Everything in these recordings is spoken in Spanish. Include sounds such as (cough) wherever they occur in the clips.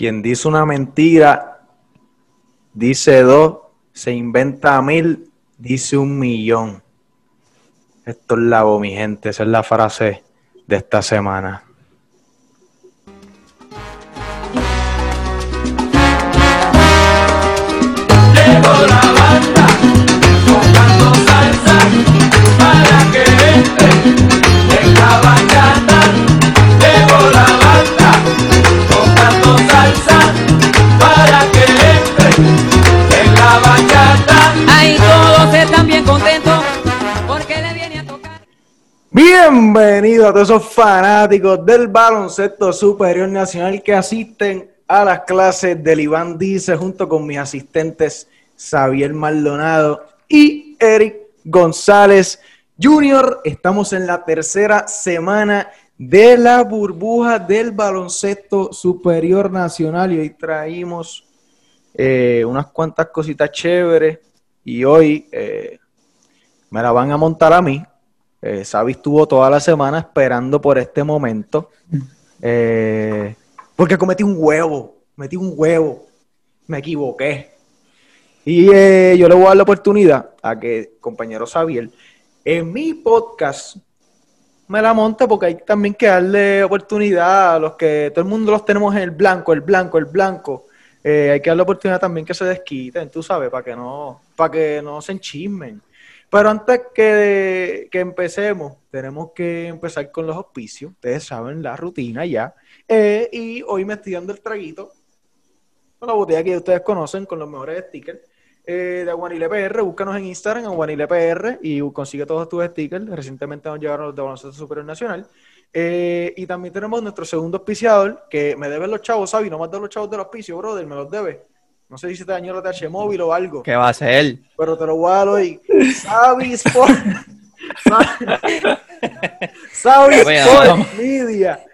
Quien dice una mentira, dice dos, se inventa mil, dice un millón. Esto es la mi gente. Esa es la frase de esta semana. Bienvenido a todos esos fanáticos del baloncesto superior nacional que asisten a las clases del Iván Dice junto con mis asistentes Xavier Maldonado y Eric González Jr. Estamos en la tercera semana de la burbuja del baloncesto superior nacional y hoy traímos eh, unas cuantas cositas chéveres y hoy eh, me la van a montar a mí. Eh, Xavi estuvo toda la semana esperando por este momento. eh, porque cometí un huevo. Metí un huevo. Me equivoqué. Y eh, yo le voy a dar la oportunidad a que, compañero Xavier, en mi podcast me la monte porque hay también que darle oportunidad a los que todo el mundo los tenemos en el blanco, el blanco, el blanco. Eh, hay que darle oportunidad también que se desquiten, tú sabes, para que no, para que no se enchismen. Pero antes que, que empecemos, tenemos que empezar con los auspicios. Ustedes saben la rutina ya. Eh, y hoy me estoy dando el traguito. Una botella que ustedes conocen con los mejores stickers eh, de Aguanile PR. Búscanos en Instagram, Aguanile PR, y consigue todos tus stickers. Recientemente nos llegaron los de Baloncesto Superior Nacional. Eh, y también tenemos nuestro segundo auspiciador, que me deben los chavos, Sabi, no has dado los chavos del auspicio, brother, me los debes. No sé si se te dañó la TH móvil o algo. ¿Qué va a hacer? Pero te lo voy a dar hoy. Sabi Sport. Sabi. Media.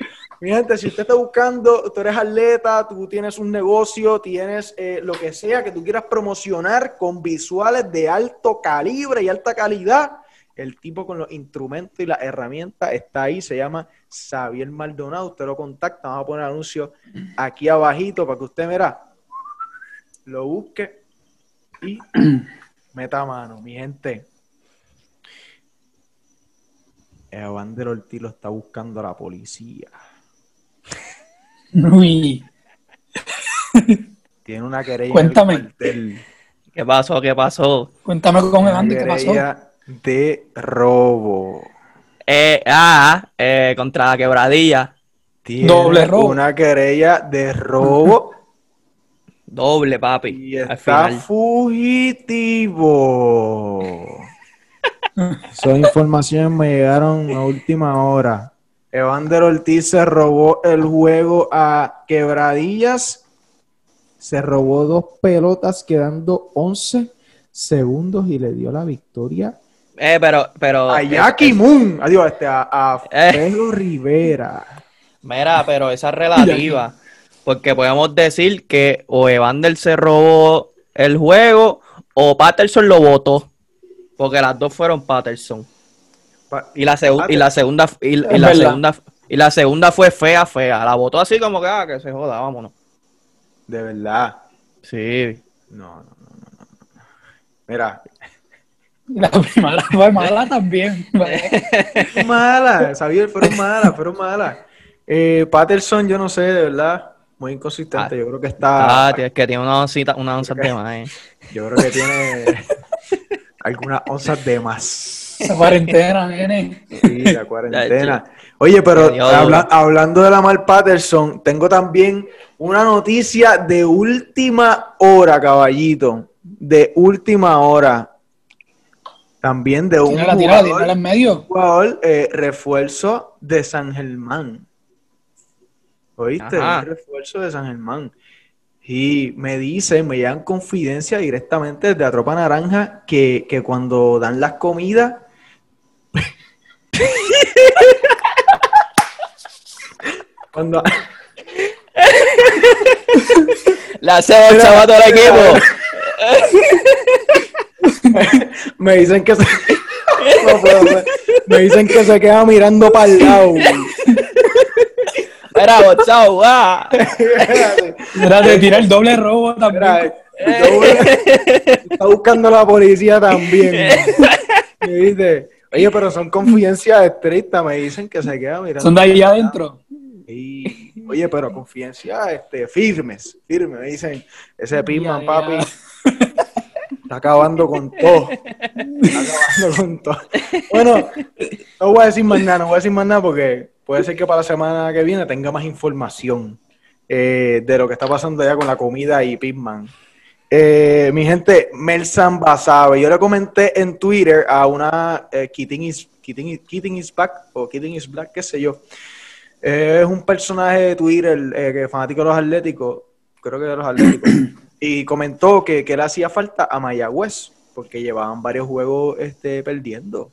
Mi gente, si usted está buscando, tú eres atleta, tú tienes un negocio, tienes eh, lo que sea que tú quieras promocionar con visuales de alto calibre y alta calidad, el tipo con los instrumentos y las herramientas está ahí, se llama Xavier Maldonado. Usted lo contacta, vamos a poner anuncio aquí abajito para que usted, mira, lo busque y (clears throat) meta mano, mi gente. Evander Ortiz lo está buscando la policía. Uy, Tiene una querella Cuéntame. en el. ¿Qué pasó? ¿Qué pasó? cuéntame con Evander qué pasó. querella de robo. Eh, ah, eh, contra la quebradilla. Tiene Doble robo. Una querella de robo Doble, papi. y al está final. fugitivo. (laughs) Son informaciones me llegaron a última hora. Evander Ortiz se robó el juego a Quebradillas. Se robó dos pelotas quedando 11 segundos y le dio la victoria Eh, pero, pero. a eh, Jackie Moon. Adiós, este, a, a Eh. Pedro Rivera. Mira, pero esa es relativa. Porque podemos decir que o Evander se robó el juego o Patterson lo votó. Porque las dos fueron Patterson. Pa- Y la, y la segunda y, la verdad. segunda y la segunda fue fea, fea. La votó así como que, ah, que se joda, vámonos. De verdad. Sí. No, no, no, no, no, no. Mira, La primera fue mala también. (laughs) mala, Xavier, fueron malas, fueron malas. Eh, Patterson, yo no sé, de verdad, muy inconsistente. Ah. yo creo que está, Ah, (laughs) tío, es que tiene una oncita, una onza de más, eh. yo creo que tiene (laughs) algunas onzas de más. Esa cuarentena, nene. Sí, la cuarentena. Oye, pero habla- hablando de la Mal Patterson, tengo también una noticia de última hora, caballito. De última hora. También de un Tírala, tírala, jugador, tírala en medio. jugador, eh, refuerzo de San Germán. ¿Oíste? Ajá. Un refuerzo de San Germán. Y me dicen, me llegan confidencia directamente desde la Tropa Naranja que, que cuando dan las comidas. (laughs) cuando, Le hace el sabato al equipo. (laughs) me dicen que se, (laughs) no me- me dicen que se queda mirando para el lado. Era bochao, ah. (laughs) Era de tirar el doble robo también. Está buscando la policía también. (laughs) ¿Viste? Oye, pero son confidencias estrictas, me dicen que se queda mirando. Son de ahí adentro. Y- oye, pero confidencias este, firmes, firmes, me dicen, ese Pitman, Ya, papi, está acabando con todo. Está acabando con todo. Bueno, no voy a decir más nada, no voy a decir más nada porque puede ser que para la semana que viene tenga más información eh, de lo que está pasando allá con la comida y Pitman. Eh, mi gente, Melsan Basabe. Yo le comenté en Twitter a una eh, Keating, is, Keating, is- Keating is Back o Keating is Black, qué sé yo. Eh, es un personaje de Twitter eh, que es fanático de los Atléticos, creo que de los Atléticos, (clears throat) y comentó que, que le hacía falta a Mayagüez porque llevaban varios juegos este, perdiendo.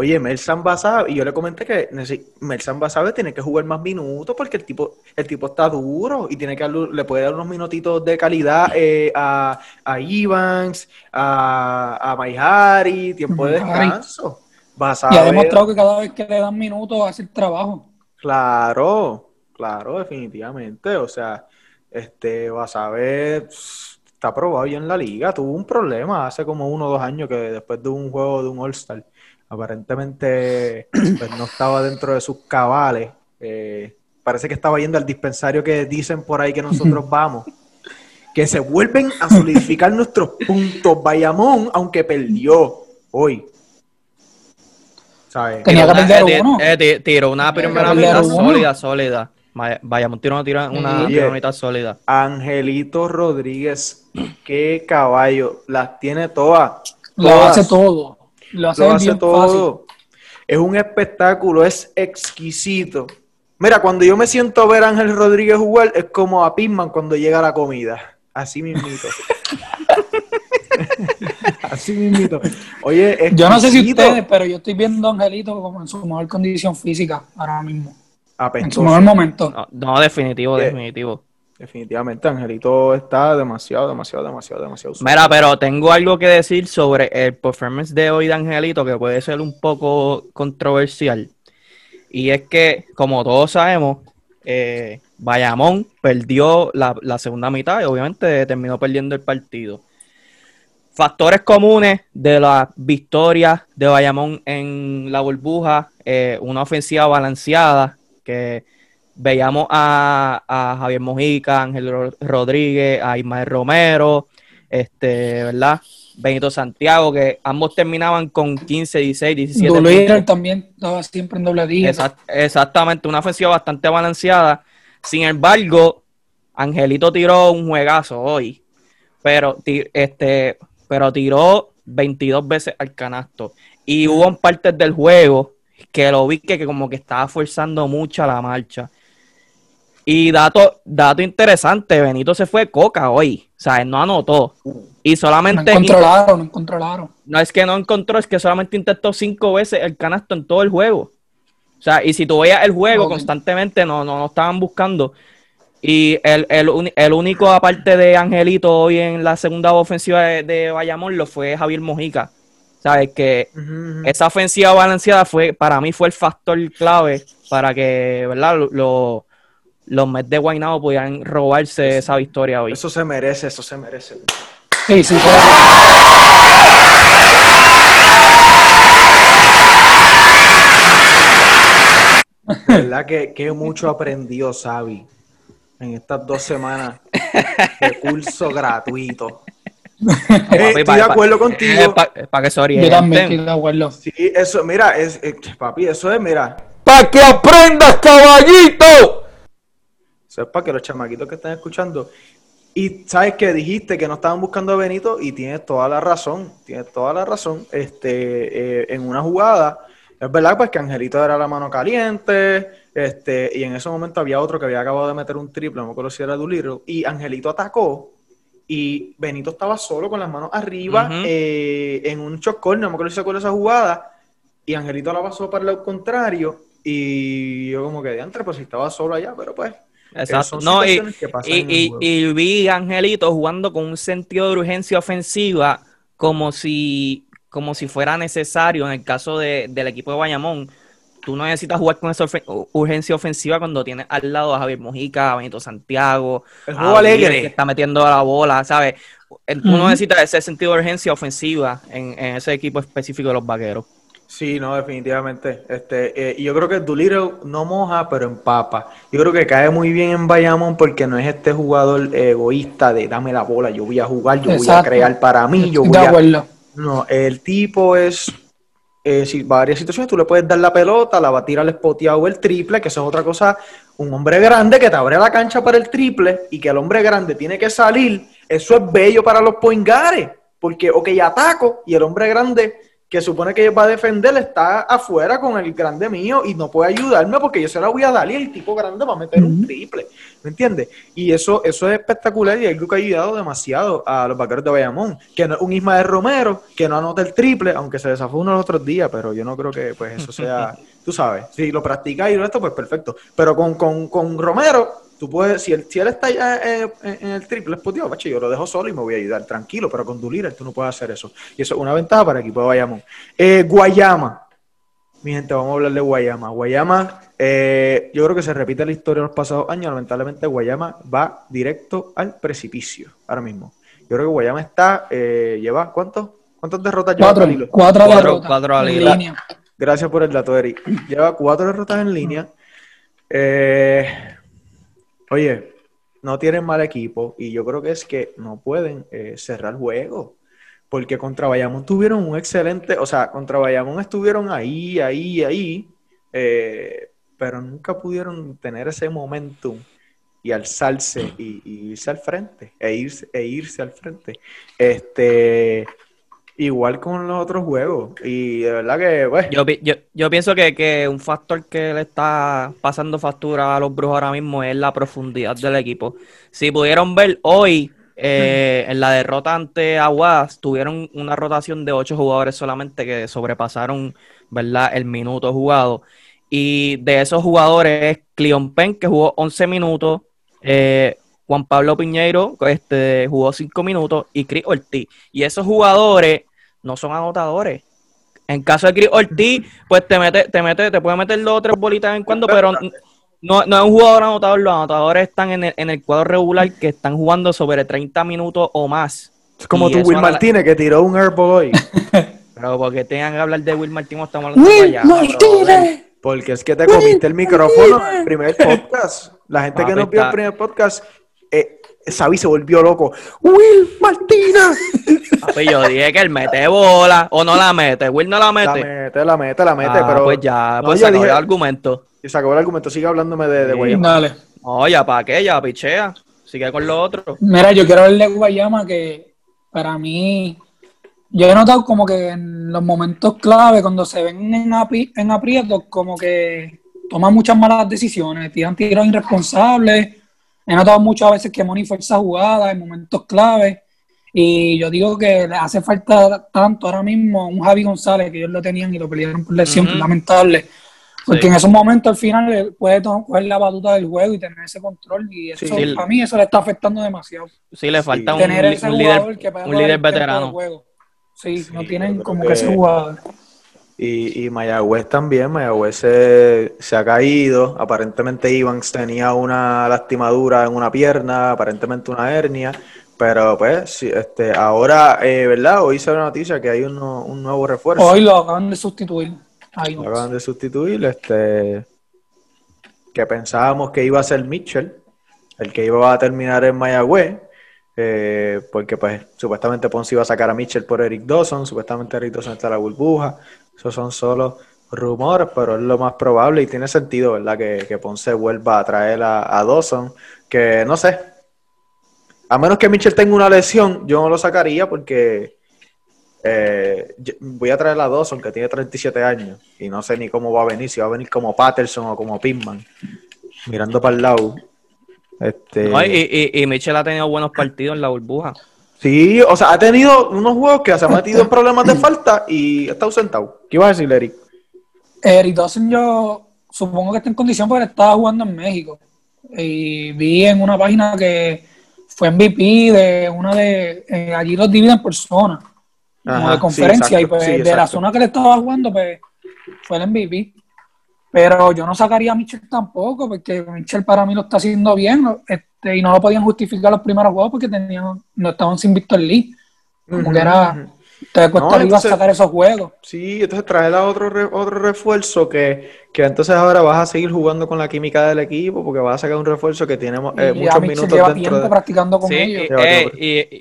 Oye, Melsan Basabe, y yo le comenté que Melsan Basabe tiene que jugar más minutos porque el tipo, el tipo está duro y tiene que le puede dar unos minutitos de calidad eh, a, a Evans, a, a Maihari, tiempo de descanso. Basabe, Y ha demostrado que cada vez que le dan minutos hace el trabajo. Claro, claro, definitivamente. O sea, este Basabe está probado ya en la liga. Tuvo un problema hace como uno o dos años que después de un juego de un All-Star, aparentemente pues, no estaba dentro de sus cabales. Eh, parece que estaba yendo al dispensario que dicen por ahí que nosotros vamos. Que se vuelven a solidificar (laughs) nuestros puntos. Bayamón, aunque perdió hoy. ¿Sabes? Tenía que Tiró una- perder eh, uno. eh, ti- tiró una Tenía que primera mitad sólida, sólida. Vayamos, tiró una, tira- una primera mitad sólida. Angelito Rodríguez, qué caballo, las tiene todas. Lo hace todo. Lo hace, Lo hace bien todo. Es un espectáculo, es exquisito. Mira, cuando yo me siento a ver a Ángel Rodríguez jugar, es como a Pitman cuando llega la comida. Así mismito. (laughs) Así mismito. Oye. Yo no sé si ustedes, pero yo estoy viendo a Angelito como en su mejor condición física ahora mismo. En su mejor momento. No, no, definitivo, Eh, definitivo. Definitivamente, Angelito está demasiado, demasiado, demasiado, demasiado. Mira, pero tengo algo que decir sobre el performance de hoy de Angelito que puede ser un poco controversial. Y es que, como todos sabemos, eh, Bayamón perdió la, la segunda mitad y obviamente terminó perdiendo el partido. Factores comunes de las victorias de Bayamón en la burbuja, eh, una ofensiva balanceada, que veíamos a, a Javier Mojica, Ángel Ro- Rodríguez, a Ismael Romero, este, ¿verdad? Benito Santiago, que ambos terminaban con 15, 16, 17 Doolittle puntos. también estaba siempre en doble. Exact- exactamente, una ofensiva bastante balanceada. Sin embargo, Angelito tiró un juegazo hoy, pero, este, pero tiró 22 veces al canasto. Y hubo en partes del juego que lo vi que, que como que estaba forzando mucho la marcha. Y dato, dato interesante, Benito se fue coca hoy. O sea, él no anotó. Y No solamente... controlaron, no controlaron. No es que no encontró, es que solamente intentó cinco veces el canasto en todo el juego. O sea, y si tú veías el juego constantemente, no, no, no estaban buscando. Y el, el, el único, aparte de Angelito, hoy en la segunda ofensiva de, de Bayamón, lo fue Javier Mojica. ¿Sabes? Que ujú. esa ofensiva balanceada fue, para mí, fue el factor clave para que, ¿verdad? Lo- lo- los Mets de Guaynabo pudieran robarse esa victoria hoy. Eso se merece, eso se merece. Sí, sí, verdad que, que mucho aprendió Xavi en estas dos semanas de curso gratuito. Eh, Papi, estoy pa- de pa- acuerdo contigo. eh, pa- Para que se yo orienten. también estoy de acuerdo. Sí, eso, mira, es, eh, papi, eso es, mira, ¡Pa' que aprendas, caballito! Eso es para que los chamaquitos que están escuchando. Y sabes que dijiste que no estaban buscando a Benito y tienes toda la razón, tienes toda la razón. Este, eh, en una jugada, es verdad pues que Angelito era la mano caliente, este, y en ese momento había otro que había acabado de meter un triple, no me acuerdo si era Doolittle, y Angelito atacó y Benito estaba solo con las manos arriba eh, en un corner, no me acuerdo si se acuerda esa jugada, y Angelito la pasó para el lado contrario, y yo como que de antes, pues si estaba solo allá, pero pues Exacto. No, y, y, vi a Angelito jugando con un sentido de urgencia ofensiva como si, como si fuera necesario en el caso de- del equipo de Bayamón tú no necesitas jugar con esa urgencia ofensiva cuando tienes al lado a Javier Mojica, a Benito Santiago, El a juego alegre. que está metiendo la bola, ¿sabes? Eh, Tú no necesitas ese sentido de urgencia ofensiva en, en ese equipo específico de los vaqueros. Sí, no, definitivamente. Este, eh, yo creo que Doolittle no moja, pero empapa. Yo creo que cae muy bien en Bayamón porque no es este jugador egoísta de dame la bola, yo voy a jugar, yo voy a crear para mí, yo voy de a... acuerdo. No, el tipo es... Eh, si varias situaciones tú le puedes dar la pelota, la va a tirar al spoteado o el triple, que eso es otra cosa. Un hombre grande que te abre la cancha para el triple y que el hombre grande tiene que salir, eso es bello para los poingares. Porque, ok, ataco y el hombre grande que supone que va a defender está afuera con el grande mío y no puede ayudarme porque yo se la voy a dar y el tipo grande va a meter un triple. ¿Me entiendes? Y eso, eso es espectacular y algo que ha ayudado demasiado a los vaqueros de Bayamón. Que no, un Ismael Romero que no anota el triple, aunque se desafó uno los otros días, pero yo no creo que pues eso sea, (laughs) tú sabes, si lo practicas y lo esto, pues perfecto. Pero con, con, con Romero, tú puedes, si él, si él está ya eh, en el triple spoteado, macho, yo lo dejo solo y me voy a ayudar, tranquilo, pero con Dulira tú no puedes hacer eso. Y eso es una ventaja para el equipo de Bayamón. Eh, Guayama. Mi gente, vamos a hablar de Guayama. Guayama, eh, yo creo que se repite la historia de los pasados años. Lamentablemente, Guayama va directo al precipicio ahora mismo. Yo creo que Guayama está, eh, lleva, ¿cuántos? ¿Cuántas derrotas lleva Cuatro, Calilo? cuatro, Cuatro- derrotas cuatro al en hilo. línea. Gracias por el dato, Eric. Lleva cuatro derrotas en línea. Eh, oye, no tienen mal equipo y yo creo que es que no pueden eh, cerrar juego. Porque contra Bayamón tuvieron un excelente, o sea, contra Bayamón estuvieron ahí, ahí, ahí, eh, pero nunca pudieron tener ese momentum y alzarse y, y irse al frente, e irse, e irse al frente. Este, igual con los otros juegos. Y de verdad que, pues, Yo, yo, yo pienso que, que un factor que le está pasando factura a los brujos ahora mismo es la profundidad del equipo. Si pudieron ver hoy, eh, en la derrota ante Aguas, tuvieron una rotación de ocho jugadores solamente que sobrepasaron, ¿verdad?, el minuto jugado. Y de esos jugadores es Cleon Penn, que jugó 11 minutos, eh, Juan Pablo Piñeiro este, jugó 5 minutos y Chris Ortiz. Y esos jugadores no son anotadores. En caso de Chris Ortiz, pues te mete, te mete, te puede meter dos o tres bolitas en cuando, pero no, no es un jugador anotador. Los anotadores están en el, en el cuadro regular que están jugando sobre 30 minutos o más. es como Y tú, eso Will la- Martínez, que tiró un airball hoy. (laughs) Pero porque tengan que hablar de Will Martínez, estamos hablando de brother. Martínez. Porque es que te comiste el micrófono en el primer podcast. La gente que no vio el primer podcast, Xavi se volvió loco. Will Martínez. (laughs) Papi, yo dije que él mete bola o no la mete. Will no la La mete. mete, la mete, la mete, Ah, pero pues ya, No, pues yo se acabó dije- el argumento. y se acabó el argumento. Sigue hablándome de, de Sí. Guayama. Dale. No, ya para qué, ya pichea. Sigue con lo otro. Mira, yo quiero hablar de Guayama que para mí, yo he notado como que en los momentos clave, cuando se ven en, api- en aprietos, como que toman muchas malas decisiones, tiran tiros irresponsables. He notado muchas veces que Moni fuerza jugada en momentos clave. Y yo digo que le hace falta tanto ahora mismo un Javi González, que ellos lo tenían y lo pelearon por lesión, lamentable. Porque Sí. en esos momentos al final puede coger la batuta del juego y tener ese control. Y eso, Sí. a mí eso le está afectando demasiado Sí, le falta un, tener ese un jugador líder, que un líder veterano. juego. Sí, Sí, no tienen como que- que ese jugador. Y, y Mayagüez también, Mayagüez se, se ha caído. Aparentemente Ivans tenía una lastimadura en una pierna, aparentemente una hernia. Pero pues, sí, este, ahora, eh, ¿verdad? Hoy se la noticia que hay uno- un nuevo refuerzo. Hoy lo acaban de sustituir. Ahí Lo acaban de sustituir, este, que pensábamos que iba a ser Mitchell, el que iba a terminar en Mayagüez, eh, porque pues supuestamente Ponce iba a sacar a Mitchell por Eric Dawson, supuestamente Eric Dawson está en la burbuja, esos son solo rumores, pero es lo más probable y tiene sentido, ¿verdad? Que, que Ponce vuelva a traer a, Dawson, que no sé, a menos que Mitchell tenga una lesión, yo no lo sacaría porque eh, voy a traer a Dawson, que tiene 37 años, y no sé ni cómo va a venir, si va a venir como Patterson o como Pittman, mirando para el lado. Este, No, y, y Mitchell ha tenido buenos partidos en la burbuja. Sí, o sea, ha tenido unos juegos que se ha metido en (coughs) problemas de falta y está ausentado. ¿Qué ibas a decir, Eric? Eric Dawson yo supongo que está en condición porque estaba jugando en México. Y vi en una página que fue MVP de una de... eh, allí los dividen por zona. Como Ajá, de sí, conferencia. exacto, y pues sí, de la zona que le estaba jugando, pues fue el MVP. Pero yo no sacaría a Mitchell tampoco, porque Mitchell para mí lo está haciendo bien este, y no lo podían justificar los primeros juegos porque tenían, no estaban sin Víctor Lee. Como que era, te cuesta No, sacar esos juegos. Sí, entonces traer a otro, re- otro refuerzo que, que entonces ahora vas a seguir jugando con la química del equipo porque vas a sacar un refuerzo que tenemos eh, y muchos minutos lleva dentro tiempo de... practicando con Sí, ellos. eh,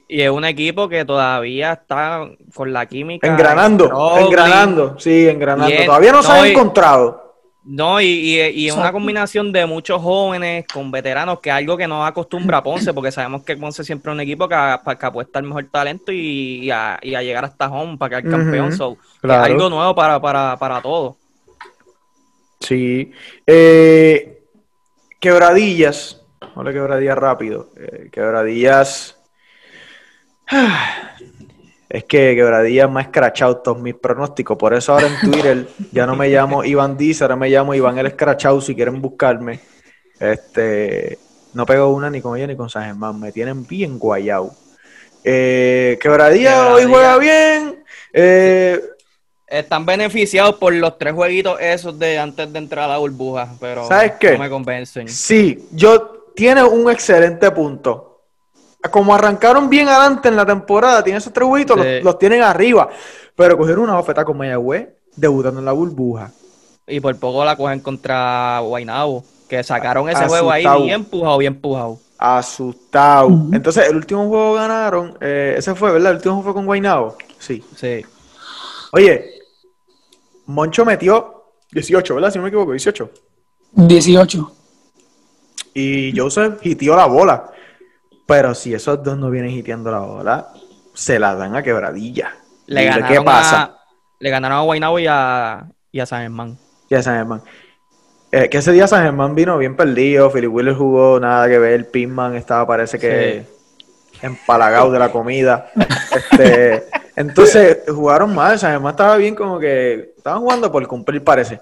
y- y es un equipo que todavía está con la química. Engranando, engranando, sí, engranando. Bien, Todavía no se no, han y- encontrado. No, y, y, y es una combinación de muchos jóvenes con veteranos, que es algo que no acostumbra a Ponce, porque sabemos que Ponce siempre es un equipo que, que apuesta al mejor talento y, a, y a llegar hasta home para campeón. So, que claro. Es algo nuevo para, para, para todos. Sí. Eh, quebradillas. Hola, quebradillas rápido. Eh, quebradillas. (sighs) Es que quebradillas me ha escrachado todos mis pronósticos. Por eso ahora en Twitter ya no me llamo Iván Diz, ahora me llamo Iván el Escrachado si quieren buscarme. Este, no pego una ni con ella ni con San Germán. Me tienen bien guayao. Eh, quebradilla hoy Quebradilla. juega bien. Eh, Están beneficiados por los tres jueguitos esos de antes de entrar a la burbuja, pero ¿Sabes qué? no me convencen. Sí, yo tiene un excelente punto. Como arrancaron bien adelante en la temporada, tienen esos tres jueguitos, Sí. los, los tienen arriba. Pero cogieron una bofeta con Mayagüez, debutando en la burbuja. Y por poco la cogen contra Guaynabo, que sacaron ese Asustado. juego ahí bien empujado, bien empujado. Asustado. Entonces, el último juego ganaron, eh, ese fue, ¿verdad? El último juego fue con Guaynabo. Sí. Sí. Oye, Moncho metió 18, ¿verdad? Si no me equivoco, 18. 18. Y Joseph hitió la bola. Pero si esos dos no vienen hiteando la bola, se la dan a quebradilla. Le ganaron, ¿Qué pasa? A, le ganaron a Guaynabo y a, y a San Germán. Ya San Germán. Eh, que ese día San Germán vino bien perdido. Philip Wheeler jugó nada que ver. Pitman estaba, parece que empalagado de la comida. Este, (laughs) entonces jugaron mal. San Germán estaba bien, como que estaban jugando por cumplir, parece.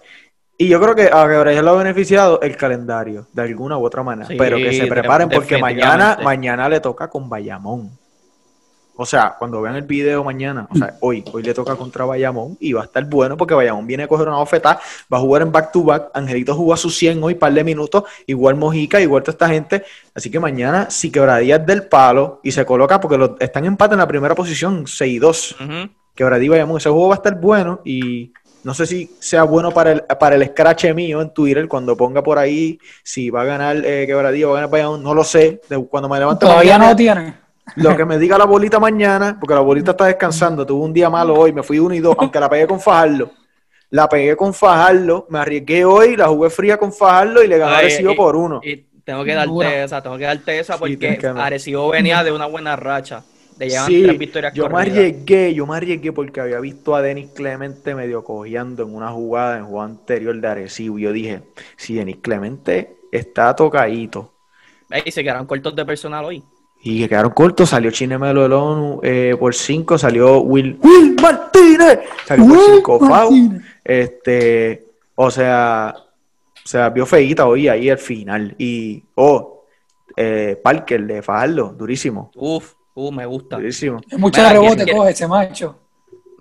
Y yo creo que a Quebradilla lo ha beneficiado el calendario, de alguna u otra manera. Sí, Pero que se preparen porque mañana, mañana le toca con Bayamón. O sea, cuando vean el video mañana, o sea, hoy, hoy le toca contra Bayamón y va a estar bueno porque Bayamón viene a coger una bofetada, va a jugar en back to back, Angelito jugó a sus 100 hoy, par de minutos, igual Mojica, igual toda esta gente, así que mañana si Quebradilla es del palo y se coloca porque los, están en empate en la primera posición, 6 y 2, Ujú. Quebradilla y Bayamón, ese juego va a estar bueno y no sé si sea bueno para el, para el scratch mío en Twitter cuando ponga por ahí si va a ganar eh, Quebradilla o va a ganar Bayamón, no lo sé, de- cuando me levante Todavía mañana- no tiene. lo que me (laughs) diga la bolita mañana, porque la bolita está descansando, tuve un día malo hoy, me fui uno y dos, aunque la pegué con Fajardo. La pegué con Fajardo, me arriesgué hoy, la jugué fría con Fajardo y le gané Arecibo por uno. Y tengo que darte Dura. esa, tengo que darte esa Sí, porque que- Arecibo venía de una buena racha. De Sí, tres victorias yo me arriesgué, yo me arriesgué porque había visto a Denis Clemente medio cojeando en una jugada en juego anterior de Arecibo. Y yo dije, si Denis Clemente está tocadito Ey, se quedaron cortos de personal hoy. y que quedaron cortos, salió Chinemelo del ONU eh, por 5, salió Will, Will Martínez, salió por Will 5 FAU. Martínez. Este, o sea, se vio feíta hoy ahí al final. Y, oh, eh, Parker de Fajardo, durísimo, Uf, uh, me gusta. durísimo. Mucho Mira, rebote ¿quién- coge ese macho.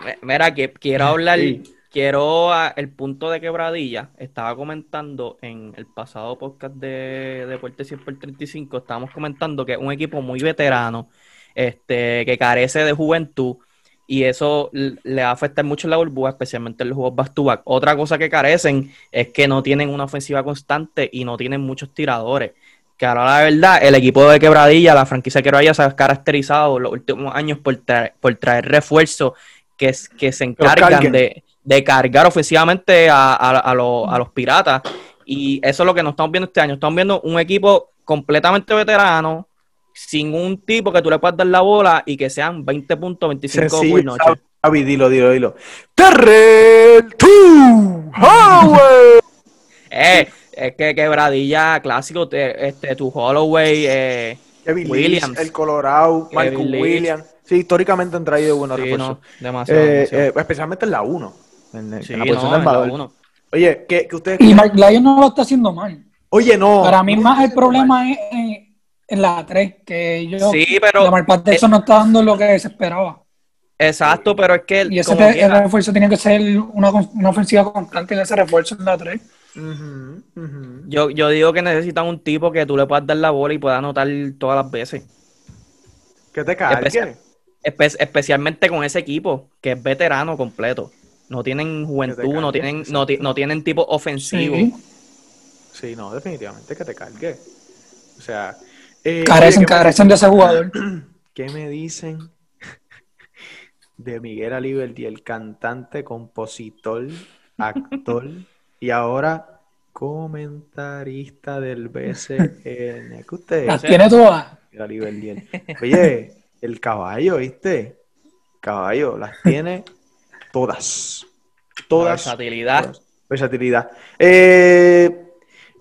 Me- Mira, que quiero hablar, Sí. quiero a- el punto de quebradilla. Estaba comentando en el pasado podcast de Deporte 100 por 35, estábamos comentando que es un equipo muy veterano, este, que carece de juventud, y eso le va a afectar mucho en la burbuja, especialmente en los juegos back to back. Otra cosa que carecen es que no tienen una ofensiva constante y no tienen muchos tiradores. Que ahora la verdad, el equipo de Quebradilla, la franquicia de Quebradilla se ha caracterizado los últimos años por traer, por traer refuerzos que, se encargan de, de cargar ofensivamente a, a- a los, a los piratas. Y eso es lo que nos estamos viendo este año. Estamos viendo un equipo completamente veterano, sin un tipo que tú le puedas dar la bola y que sean 20 puntos, 25 por noche. Javi, dilo, dilo, dilo. Terrell to Howard. Eh, es que quebradilla clásico, te- este, tu Holloway, eh, Kevin Williams. El Colorado, Kevin Leach. Williams. Sí, históricamente han traído buenos sí, refuerzos. no, demasiado, Eh, demasiado. eh, especialmente en la 1. En, en Sí, la posición no, en la armador. uno. Oye, que, que ustedes. Y Mark Lyon no lo está haciendo mal. Oye, no. Para mí no más el problema es en, en la 3, que yo, Sí, pero- Lamar Patterson no está dando lo que se esperaba. Exacto, pero es que Y ese como te- quiera- el refuerzo tiene que ser una, una ofensiva constante en ese refuerzo en la 3. Yo, yo digo que necesitan un tipo que tú le puedas dar la bola y pueda anotar todas las veces. Que te cargue. Especial- Espe- especialmente con ese equipo, que es veterano completo. No tienen juventud, no tienen, no, ti- no tienen tipo ofensivo. Sí. Sí, no, definitivamente que te cargue. O sea, eh, Carecen, oye, ¿qué me- carecen de ese jugador. (clears throat) ¿Qué me dicen de Miguel Aliberti, el cantante, compositor, actor y ahora comentarista del BCN? ¿Qué usted Las todas. Miguel Aliberti, el- Oye, el caballo, ¿viste? Caballo, las tiene todas. Todas. Versatilidad. todas. Versatilidad. Eh,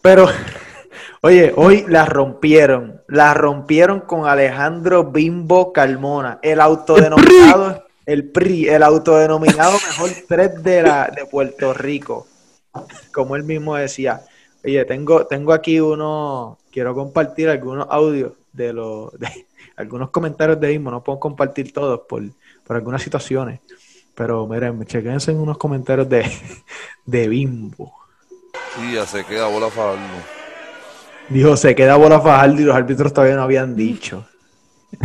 pero, (laughs) oye, hoy la rompieron. La rompieron con Alejandro Bimbo Carmona, el autodenominado, el PRI, el autodenominado mejor tres de, la, de Puerto Rico. Como él mismo decía. Oye, tengo, tengo aquí uno, quiero compartir algunos audios de los, de (laughs) algunos comentarios de Bimbo, no puedo compartir todos por, por algunas situaciones. Pero miren, chequense en unos comentarios de, (laughs) de Bimbo. Sí, ya se queda bola Fajardo. Dijo, se queda bola Fajardo y los árbitros todavía no habían dicho. (laughs)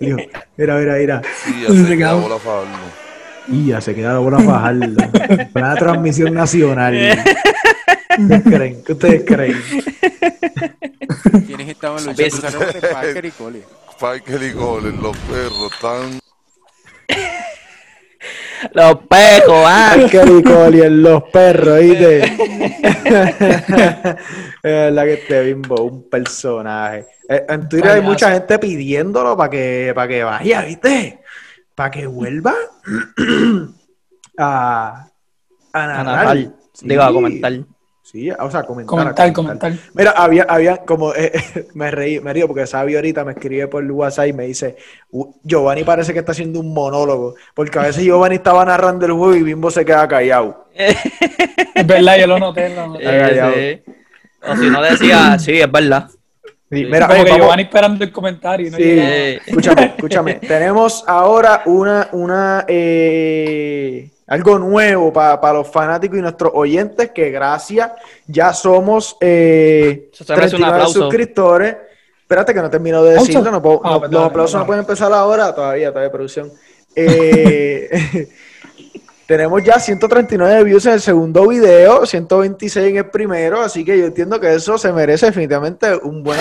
Dijo, mira, mira, mira. Sí, ya Se se queda queda- bola Fajardo. Y ya se queda la bola Fajardo. (laughs) Una transmisión nacional. ¿Qué ustedes creen? ¿Qué ustedes creen? ¿Quiénes estaban luchando? Parker y Cole. Parker y Goles, los perros están. Los pecos, ah. Licoli en los perros, ¿viste? (laughs) (laughs) es verdad que este bimbo un personaje. Eh, En Twitter hay mucha gente pidiéndolo para que, para que vaya, ¿viste? Para que vuelva (clears throat) a, a A narrar. narrar. Sí. Digo, a comentar. Sí, o sea, comentar. Comentar, a comentar. Mira, había, había como, eh, (laughs) me reí, me río porque Sabio ahorita me escribe por WhatsApp y me dice, "U- Giovanni parece que está haciendo un monólogo, porque a veces Giovanni estaba narrando el juego y Bimbo se queda callado. Es verdad, yo lo noté. Lo (laughs) noté. Eh, sí. O si no decía, sí, es verdad. Sí, mira, Giovanni esperando el comentario. no Sí. Eh. escúchame, (laughs) escúchame. Tenemos ahora una, una eh, algo nuevo para los fanáticos y nuestros oyentes, que gracias, ya somos eh, Eso se merece un 39 aplauso. suscriptores. Espérate que no termino de decirlo, no puedo- Ah, no- pues los aplausos no pueden empezar ahora, todavía, todavía producción. (laughs) Eh, tenemos ya 139 views en el segundo video, 126 en el primero, así que yo entiendo que eso se merece definitivamente un buen.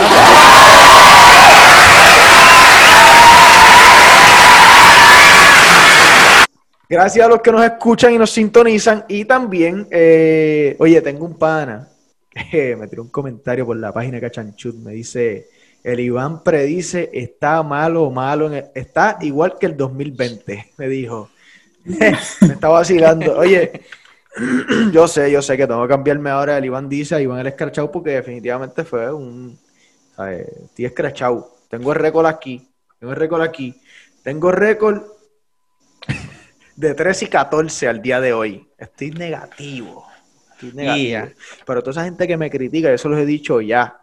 Gracias a los que nos escuchan y nos sintonizan. Y también, eh, oye, tengo un pana que me tiró un comentario por la página Cachanchut. Me dice: El Iván predice está malo, malo. en el- está igual que el 2020. Me dijo. (laughs) me está vacilando. Oye, (clears throat) yo sé, yo sé que tengo que cambiarme ahora. El Iván dice a Iván el escrachado porque definitivamente fue un. ¿sabes? Estoy escrachado. Tengo el récord aquí. Tengo el récord aquí. Tengo récord de 13 y 14 al día de hoy. Estoy negativo. Estoy negativo. Yeah. Pero toda esa gente que me critica, eso los he dicho ya.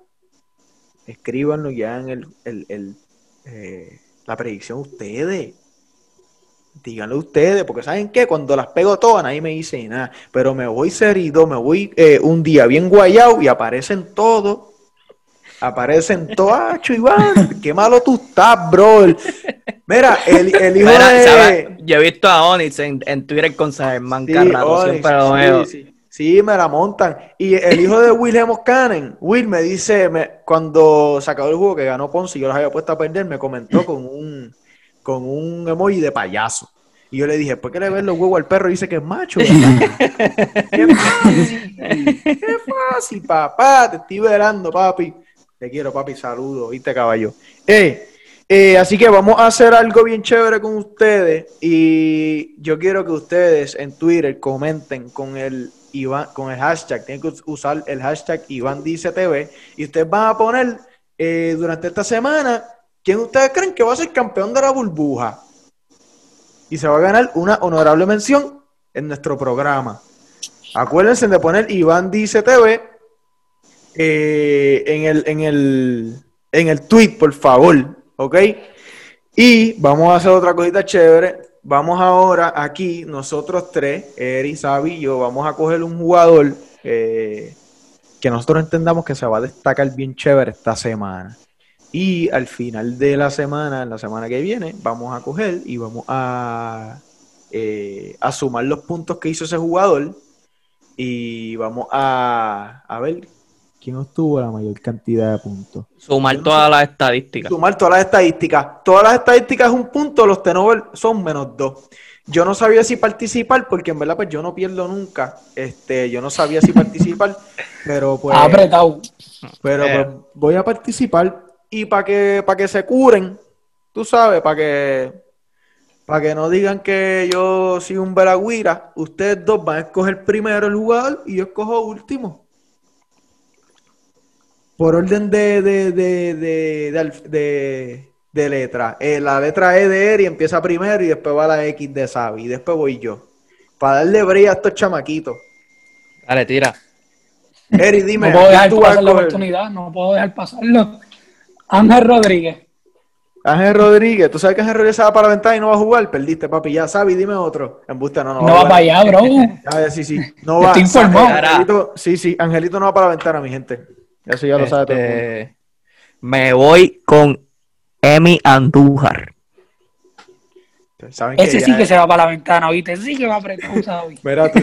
Escríbanlo ya en el, el- el, eh, la predicción ustedes. Díganlo ustedes, porque ¿saben qué? Cuando las pego todas, nadie me dice nada. Pero me voy serido, me voy eh, un día bien guayado y aparecen todos. Aparecen todos. ¡Ah, Iván! ¡Qué malo tú estás, bro! Mira, el, el hijo Mira, de... ¿sabes? Yo he visto a Onyx en, en Twitter con Sagerman Sí, Carrato, Onyx, siempre lo sí, veo. sí. Sí, me la montan. Y el hijo de Wilhelm Cannon, Will me dice, me- cuando se acabó el juego que ganó Ponce y yo los había puesto a perder, me comentó con un, con un emoji de payaso. Y yo le dije, ¿por qué le ves los huevos al perro y dice que es macho? (laughs) ¡Qué fácil! ¡Qué fácil, papá! Te estoy verando, papi. Te quiero, papi. Saludos, ¿viste, caballo? Eh, eh, así que vamos a hacer algo bien chévere con ustedes y yo quiero que ustedes en Twitter comenten con el Iván, con el hashtag, tienen que usar el hashtag Iván Dice TV y ustedes van a poner eh, durante esta semana quién ustedes creen que va a ser campeón de la burbuja y se va a ganar una honorable mención en nuestro programa. Acuérdense de poner Iván Dice TV eh, en, el, en, el, en el tweet, por favor, ¿ok? Y vamos a hacer otra cosita chévere. vamos ahora aquí, nosotros tres, Eri, Sabi y yo, vamos a coger un jugador eh, que nosotros entendamos que se va a destacar bien chévere esta semana. Y al final de la semana, en la semana que viene, vamos a coger y vamos a, eh, a sumar los puntos que hizo ese jugador y vamos a, a ver quién obtuvo la mayor cantidad de puntos. Sumar todas las estadísticas. Sumar todas las estadísticas. Todas las estadísticas es un punto, los tenovers son menos dos. Yo no sabía si participar, porque en verdad pues yo no pierdo nunca. Este, yo no sabía si participar, (laughs) pero pues, apretado. pero Eh. pues, voy a participar y para que para que se curen, tú sabes, para que para que no digan que yo soy un veragüira, ustedes dos van a escoger primero el jugador y yo escojo último. Por orden de, de, de, de, de alf- de- de letra. Eh, la letra E de Eri empieza primero y después va la X de Sabi. Y después voy yo. Para darle brillo a estos chamaquitos. Dale, tira. Eri, dime, no puedo ¿a quién dejar pasar la oportunidad, no puedo dejar pasarlo. Ángel Rodríguez. Ángel Rodríguez, tú sabes que Ángel Rodríguez se va para la ventana y no va a jugar, perdiste, papi. Ya Sabi, dime otro. En busta, no, no. No va jugar. para allá, bro. (laughs) Sí, sí. No va. Estoy informado. Angelito, sí, sí. Angelito no va para la ventana, mi gente. Eso ya lo sabe todo el mundo. Este, me voy con Emi Andújar. Saben que Ese ya- sí que se va para la ventana, ¿oíste? Ese sí que va apretado, ¿sabes? Mira, tú,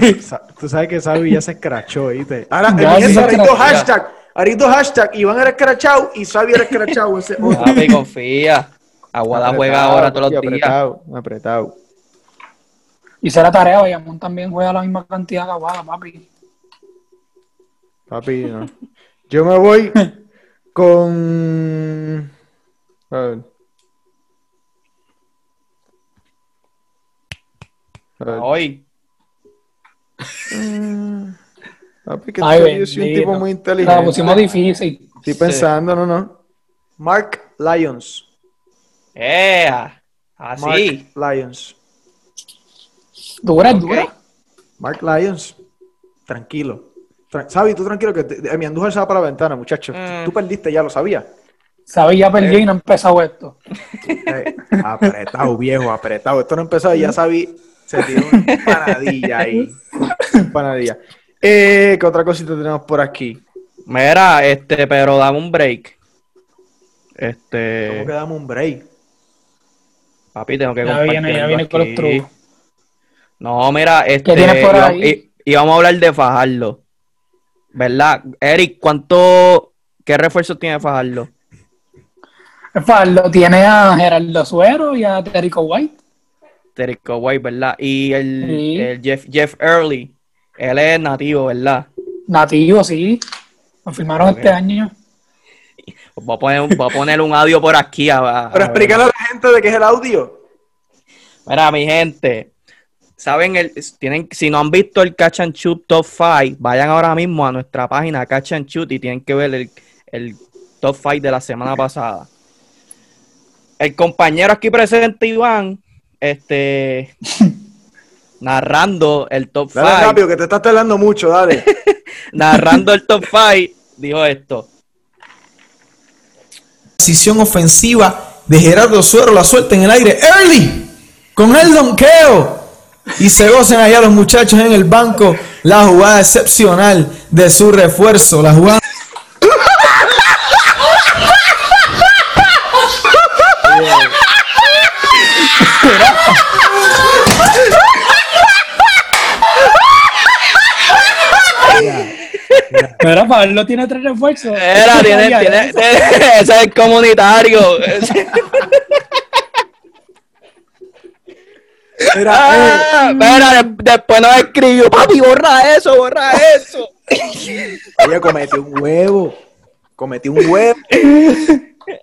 tú sabes que Sabi ya se escrachó, ¿viste? Ahora, Ya, ahorita escrachó. hashtag. Ahorita hashtag. Iván era escrachado y Sabi era escrachado. Ese, (laughs) Papi, confía. Aguada juega ahora todos los días. Apretado, apretado. Y será tarea, Bayamón también juega la misma cantidad que Aguada, papi. Papi, no. Yo me voy (laughs) con. A ver. A ver. Hoy. Papi, que Ay, tú- yo soy un tipo muy La inteligente. pusimos difícil. Estoy pensando, no, no. Mark Lyons. ¡Ea! Así. Mark Lyons. Dura, dura. Mark Lyons. Tranquilo. Tra- Sabi, tú tranquilo que te- mi Andújar se va para la ventana, muchachos. Mm. Tú perdiste, ya lo sabía. Sabes, ya perdí y no ha empezado esto. Eh, apretado, viejo, apretado. Esto no empezó y ya Sabi se tiró una empanadilla ahí. (laughs) Una empanadilla. Eh, ¿Qué otra cosita tenemos por aquí? Mira, este, pero dame un break. ¿Cómo Este, que damos un break? papi, tengo que Ya viene, ya viene con los trucos. No, mira, este, tienes por ahí? y, y vamos a hablar de Fajardo. ¿Verdad? Eric, ¿cuánto, qué refuerzo tiene Fajardo? Faldo tiene a Gerardo Suero y a Terico White. Terico White, ¿verdad? Y el, Sí. el Jeff, Jeff Early, él es nativo, ¿verdad? Nativo, sí. Lo firmaron este año. Pues Voy a poner, voy a poner un audio por aquí. A, a- (laughs) Pero explícale a la gente de qué es el audio. Mira, mi gente, saben, el, tienen, si no han visto el Catch and Shoot Top 5, vayan ahora mismo a nuestra página Catch and Shoot y tienen que ver el, el Top 5 de la semana pasada. El compañero aquí presente, Iván, este, (laughs) narrando el Top 5, Dale rápido, que te estás tardando mucho, dale. (laughs) narrando el Top 5, dijo esto. decisión ofensiva de Gerardo Suero, la suelta en el aire. Early, con el donqueo. Y se gocen allá los muchachos en el banco. La jugada excepcional de su refuerzo. La jugada. Mira, Pablo tiene tres refuerzos. Era, tiene, tiene- (laughs) eso. ese es el comunitario. Ese- Mira, Ah, de- después nos escribió, papi, borra eso, borra eso. eh, ella cometió un huevo. Cometí un huevo.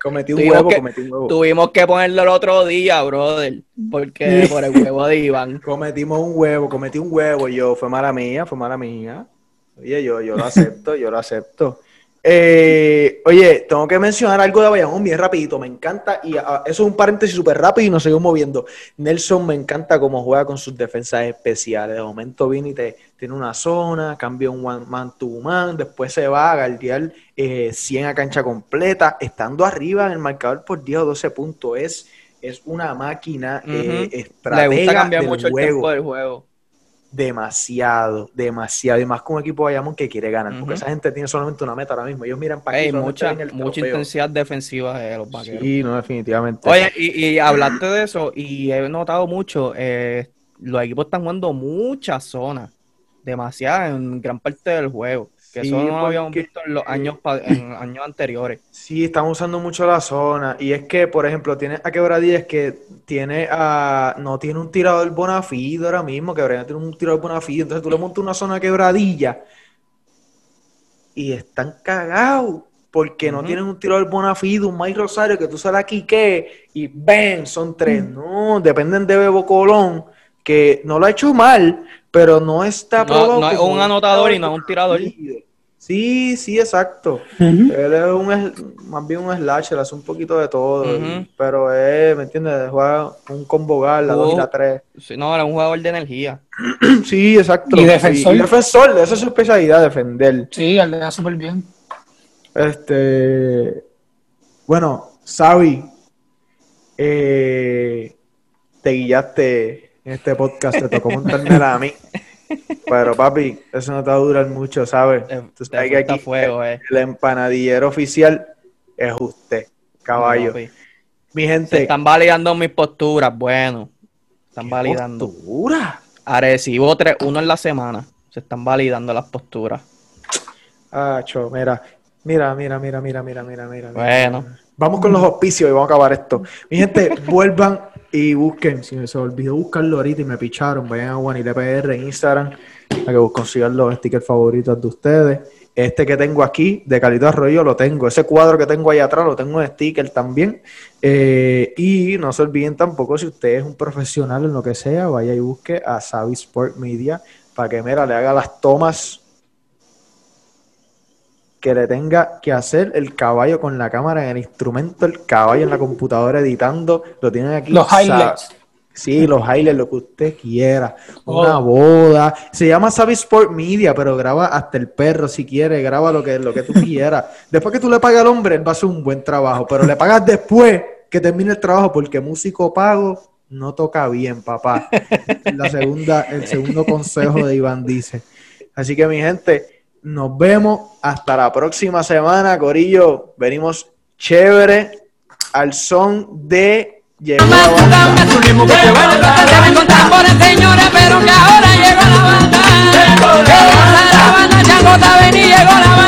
Cometí un Tuvimos huevo, que- cometí un huevo. Tuvimos que ponerlo el otro día, brother, porque por el huevo de Iván. Cometimos un huevo, cometí un huevo y yo, fue mala mía, fue mala mía. Oye, yo, yo lo acepto, yo lo acepto. Eh, oye, tengo que mencionar algo de Bayamón bien rapidito, me encanta, y ah, eso es un paréntesis súper rápido y nos seguimos moviendo. Nelson me encanta cómo juega con sus defensas especiales. De momento viene y te, tiene una zona, cambia un one man to man, después se va a guardiar eh, 100 a cancha completa, estando arriba en el marcador por 10 o 12 puntos. Es es una máquina Ujú. eh, Le estratega gusta cambiar del mucho el juego. tiempo del juego. Demasiado, demasiado. Y más con un equipo de Bayamón que quiere ganar. Porque esa gente tiene solamente una meta ahora mismo. Ellos miran para aquí, mucha el mucha intensidad defensiva de los vaqueros. Sí, no, definitivamente. Oye, y, y hablaste de eso, y he notado mucho, eh, los equipos están jugando muchas zonas, demasiadas en gran parte del juego, que Sí, eso no lo habíamos visto en los años, pa- en años anteriores. Sí, están usando mucho la zona. Y es que, por ejemplo, tiene a Quebradillas que tiene a. No tiene un tirador Bonafido ahora mismo. Quebradillas tiene un tirador Bonafido. Entonces tú le montas una zona a Quebradilla. Y están cagados. Porque no tienen un tirador Bonafido, un Mike Rosario que tú sales aquí que y ven, son tres. No, dependen de Bebo Colón, que no lo ha hecho mal, pero no está No- probado no es un anotador y no es un tirador. Sí, sí, exacto. Él es un, más bien un slasher, hace un poquito de todo, y- pero es, ¿me entiendes? Juega un combo la 2 y la 3. Sí, no, era un jugador de energía. (clears throat) Sí, exacto. Y defensor. Y, y defensor, esa es su especialidad, defender. Sí, él le da súper bien. Este, bueno, Xavi, eh, te guillaste este podcast, te tocó montármela a mí. Pero papi, eso no te va a durar mucho, ¿sabes? Eh, Tú sabes que aquí fuego, eh. el, empanadillero oficial es usted, caballo. Mi gente. Se están validando mis posturas, bueno. Están ¿Qué validando. ¿Posturas? Arecibo 3, uno en la semana. Se están validando las posturas. Ah, cho, mira. Mira, mira, mira, mira, mira, mira, mira. Bueno. Vamos con los auspicios y vamos a acabar esto. Mi gente, vuelvan y busquen. Si me se olvidó buscarlo ahorita y me picharon, vayan a WanitePR en Instagram para que consigan los stickers favoritos de ustedes. Este que tengo aquí, de Calito Arroyo, lo tengo. Ese cuadro que tengo ahí atrás, lo tengo en sticker también. Eh, y no se olviden tampoco, si usted es un profesional en lo que sea, vaya y busque a Savi Sport Media para que, mira, le haga las tomas que le tenga que hacer el caballo con la cámara en el instrumento, el caballo en la computadora editando, lo tienen aquí. Los highlights. Sí, los highlights, lo que usted quiera. Oh. Una boda. Se llama Savvy Sport Media, pero graba hasta el perro si quiere, graba lo que, lo que tú quieras. Después que tú le pagas al hombre, él va a hacer un buen trabajo, pero le pagas después que termine el trabajo, porque músico pago no toca bien, papá. La segunda, el segundo consejo de Iván dice. Así que mi gente, nos vemos hasta la próxima semana, Corillo. Venimos chévere al son de Llegó la banda. Se me tambores, señores, pero que ahora llegó la banda. Llegó la banda, Changota, ven y llegó la